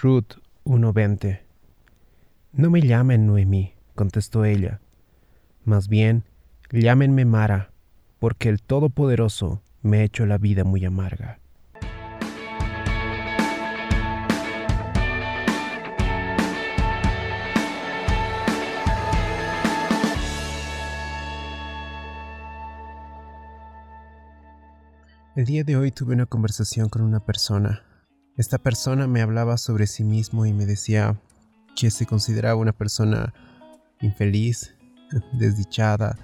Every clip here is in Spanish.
Ruth 1.20 No me llamen Noemí, contestó ella. Más bien, llámenme Mara, porque el Todopoderoso me ha hecho la vida muy amarga. El día de hoy tuve una conversación con una persona. Esta persona me hablaba sobre sí mismo y me decía que se consideraba una persona infeliz, desdichada,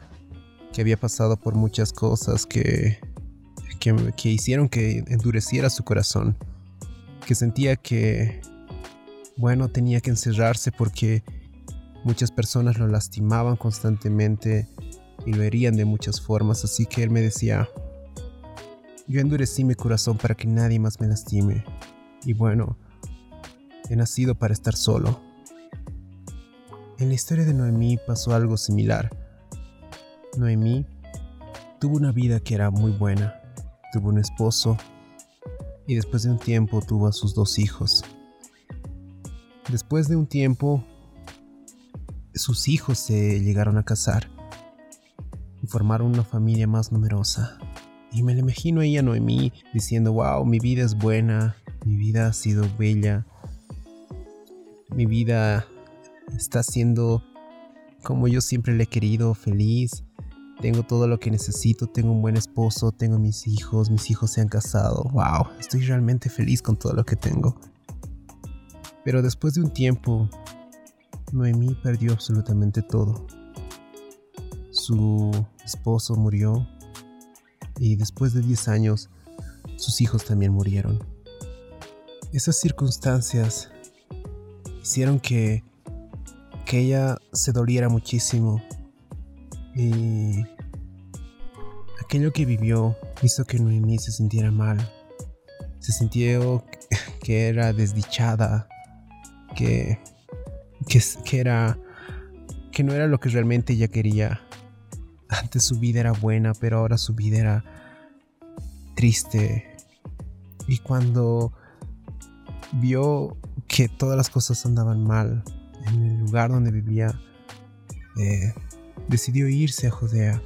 que había pasado por muchas cosas que, que, hicieron que endureciera su corazón, que sentía que, bueno, tenía que encerrarse porque muchas personas lo lastimaban constantemente y lo herían de muchas formas, así que él me decía, yo endurecí mi corazón para que nadie más me lastime. Y bueno, he nacido para estar solo. En la historia de Noemí pasó algo similar. Noemí tuvo una vida que era muy buena. Tuvo un esposo y después de un tiempo tuvo a sus dos hijos. Después de un tiempo, sus hijos se llegaron a casar y formaron una familia más numerosa. Y me la imagino ella, Noemí, diciendo, wow, mi vida es buena, mi vida ha sido bella, mi vida está siendo como yo siempre le he querido, feliz, tengo todo lo que necesito, tengo un buen esposo, tengo mis hijos, mis hijos se han casado, wow, estoy realmente feliz con todo lo que tengo. Pero después de un tiempo, Noemí perdió absolutamente todo. Su esposo murió, y después de 10 años sus hijos también murieron. Esas circunstancias hicieron que, que ella se doliera muchísimo y aquello que vivió hizo que Noemí se sintiera mal. Se sintió que era desdichada, que, que, que, era que no era lo que realmente ella quería antes su vida era buena, pero ahora su vida era triste. Y cuando vio que todas las cosas andaban mal en el lugar donde vivía, eh, decidió irse a Judea,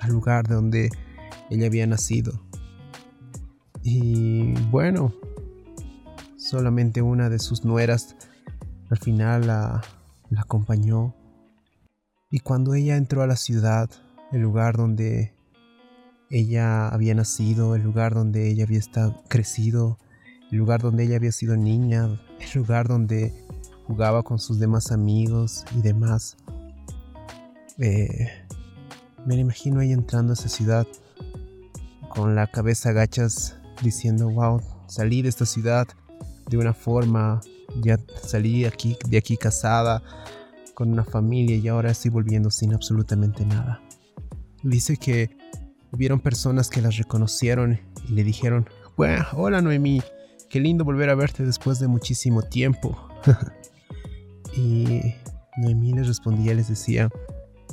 al lugar donde ella había nacido. Y bueno, solamente una de sus nueras al final la, la acompañó. Y cuando ella entró a la ciudad, el lugar donde ella había nacido, el lugar donde ella había estado crecido, el lugar donde ella había sido niña, el lugar donde jugaba con sus demás amigos y demás. Eh, me imagino ella entrando a esa ciudad con la cabeza agachas diciendo, wow, salí de esta ciudad de una forma, ya salí aquí, de aquí casada, con una familia y ahora estoy volviendo sin absolutamente nada. Dice que hubieron personas que las reconocieron y le dijeron, bueno, hola Noemí, qué lindo volver a verte después de muchísimo tiempo. y Noemí les respondía, les decía,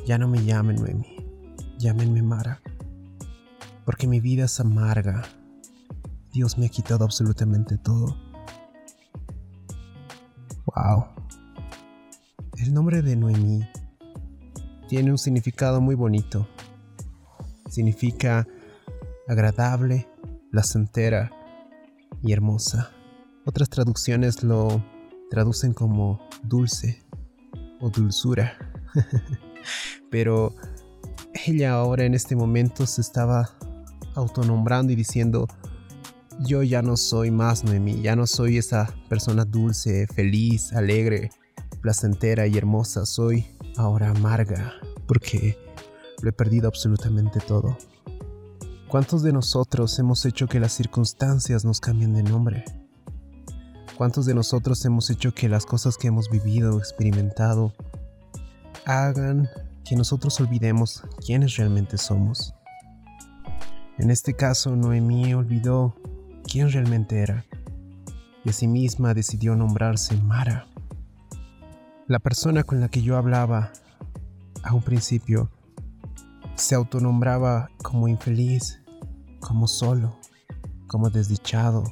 ya no me llamen Noemí, llámenme Mara, porque mi vida es amarga. Dios me ha quitado absolutamente todo. Wow. El nombre de Noemí tiene un significado muy bonito significa agradable, placentera y hermosa. Otras traducciones lo traducen como dulce o dulzura. Pero ella ahora en este momento se estaba autonombrando y diciendo, yo ya no soy más Noemí, ya no soy esa persona dulce, feliz, alegre, placentera y hermosa, soy ahora amarga, porque lo he perdido absolutamente todo. ¿Cuántos de nosotros hemos hecho que las circunstancias nos cambien de nombre? ¿Cuántos de nosotros hemos hecho que las cosas que hemos vivido experimentado hagan que nosotros olvidemos quiénes realmente somos? En este caso, Noemí olvidó quién realmente era y asimisma decidió nombrarse Mara. La persona con la que yo hablaba a un principio se autonombraba como infeliz, como solo, como desdichado,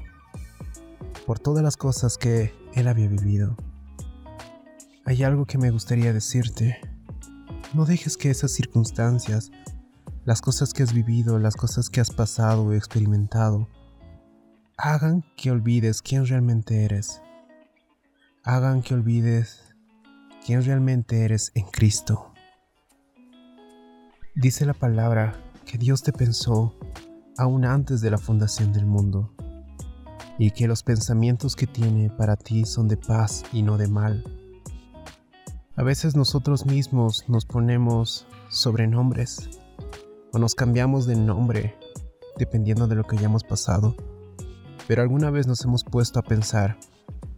por todas las cosas que él había vivido. Hay algo que me gustaría decirte. No dejes que esas circunstancias, las cosas que has vivido, las cosas que has pasado o experimentado, hagan que olvides quién realmente eres. Hagan que olvides quién realmente eres en Cristo. Dice la palabra que Dios te pensó aún antes de la fundación del mundo y que los pensamientos que tiene para ti son de paz y no de mal. A veces nosotros mismos nos ponemos sobrenombres o nos cambiamos de nombre dependiendo de lo que hayamos pasado. Pero alguna vez nos hemos puesto a pensar,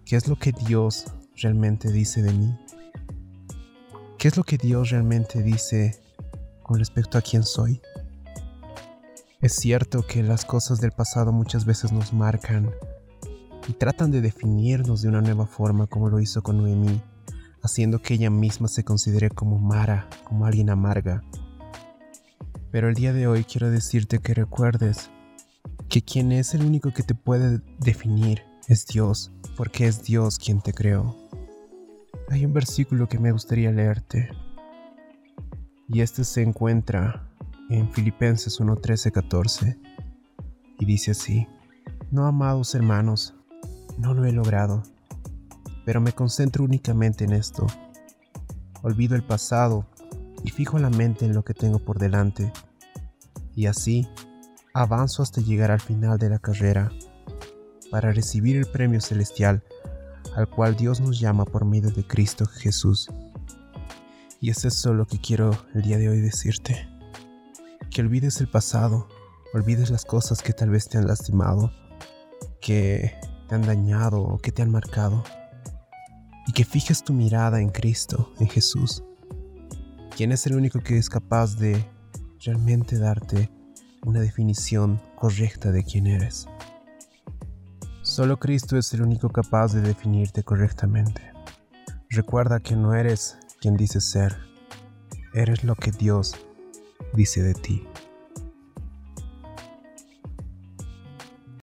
¿qué es lo que Dios realmente dice de mí? ¿Qué es lo que Dios realmente dice con respecto a quién soy? Es cierto que las cosas del pasado muchas veces nos marcan y tratan de definirnos de una nueva forma como lo hizo con Noemí, haciendo que ella misma se considere como Mara, como alguien amarga. Pero el día de hoy quiero decirte que recuerdes que quien es el único que te puede definir es Dios, porque es Dios quien te creó. Hay un versículo que me gustaría leerte, y este se encuentra en Filipenses 1, 14, y dice así, No amados hermanos, no lo he logrado, pero me concentro únicamente en esto. Olvido el pasado y fijo la mente en lo que tengo por delante, y así avanzo hasta llegar al final de la carrera para recibir el premio celestial al cual Dios nos llama por medio de Cristo Jesús. Y es eso lo que quiero el día de hoy decirte. Que olvides el pasado, olvides las cosas que tal vez te han lastimado, que te han dañado o que te han marcado. Y que fijes tu mirada en Cristo, en Jesús, quien es el único que es capaz de realmente darte una definición correcta de quién eres. Solo Cristo es el único capaz de definirte correctamente. Recuerda que no eres quien dices ser, eres lo que Dios dice de ti.